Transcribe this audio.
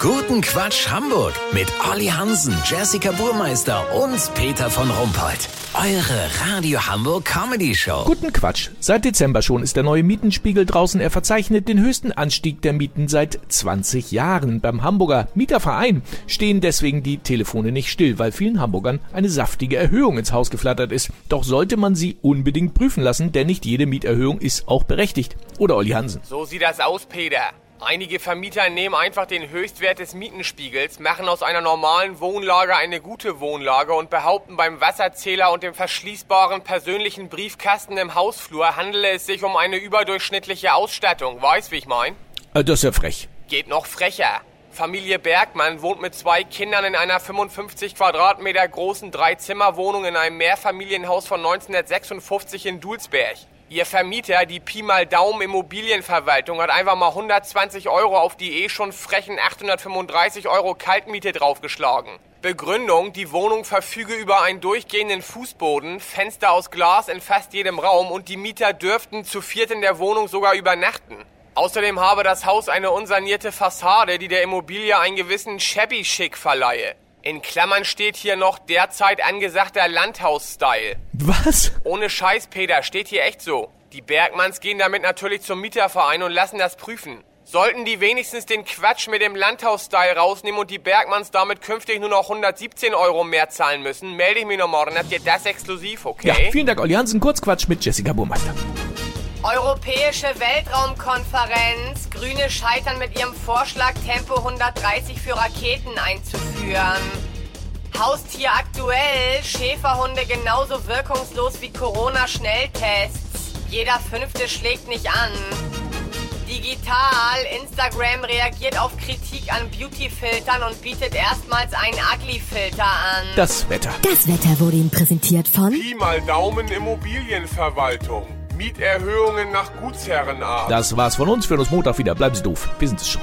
Guten Quatsch Hamburg mit Olli Hansen, Jessica Burmeister und Peter von Rumpold. Eure Radio Hamburg Comedy Show. Guten Quatsch. Seit Dezember schon ist der neue Mietenspiegel draußen. Er verzeichnet den höchsten Anstieg der Mieten seit 20 Jahren. Beim Hamburger Mieterverein stehen deswegen die Telefone nicht still, weil vielen Hamburgern eine saftige Erhöhung ins Haus geflattert ist. Doch sollte man sie unbedingt prüfen lassen, denn nicht jede Mieterhöhung ist auch berechtigt. Oder Olli Hansen? So sieht das aus, Peter. Einige Vermieter nehmen einfach den Höchstwert des Mietenspiegels, machen aus einer normalen Wohnlage eine gute Wohnlage und behaupten beim Wasserzähler und dem verschließbaren persönlichen Briefkasten im Hausflur handele es sich um eine überdurchschnittliche Ausstattung. Weißt, wie ich mein? Äh, das ist ja frech. Geht noch frecher. Familie Bergmann wohnt mit zwei Kindern in einer 55 Quadratmeter großen Dreizimmerwohnung in einem Mehrfamilienhaus von 1956 in Dulsberg. Ihr Vermieter, die Pi mal Daumen Immobilienverwaltung, hat einfach mal 120 Euro auf die eh schon frechen 835 Euro Kaltmiete draufgeschlagen. Begründung, die Wohnung verfüge über einen durchgehenden Fußboden, Fenster aus Glas in fast jedem Raum und die Mieter dürften zu viert in der Wohnung sogar übernachten. Außerdem habe das Haus eine unsanierte Fassade, die der Immobilie einen gewissen Shabby-Schick verleihe. In Klammern steht hier noch derzeit angesagter Landhaus-Style. Was? Ohne Scheiß, Peter, steht hier echt so. Die Bergmanns gehen damit natürlich zum Mieterverein und lassen das prüfen. Sollten die wenigstens den Quatsch mit dem Landhaus-Style rausnehmen und die Bergmanns damit künftig nur noch 117 Euro mehr zahlen müssen, melde ich mich noch morgen. Habt ihr das exklusiv, okay? Ja, vielen Dank, Olli Hansen. Kurzquatsch mit Jessica Burmeister. Europäische Weltraumkonferenz. Grüne scheitern mit ihrem Vorschlag, Tempo 130 für Raketen einzuführen. Haustier aktuell. Schäferhunde genauso wirkungslos wie Corona-Schnelltests. Jeder fünfte schlägt nicht an. Digital. Instagram reagiert auf Kritik an Beauty-Filtern und bietet erstmals einen Ugly-Filter an. Das Wetter. Das Wetter wurde Ihnen präsentiert von Pi mal Daumen Immobilienverwaltung. Mieterhöhungen nach Gutsherrenart. Das war's von uns. Wir hören uns Montag wieder. Bleiben Sie doof. Wir sind es schon.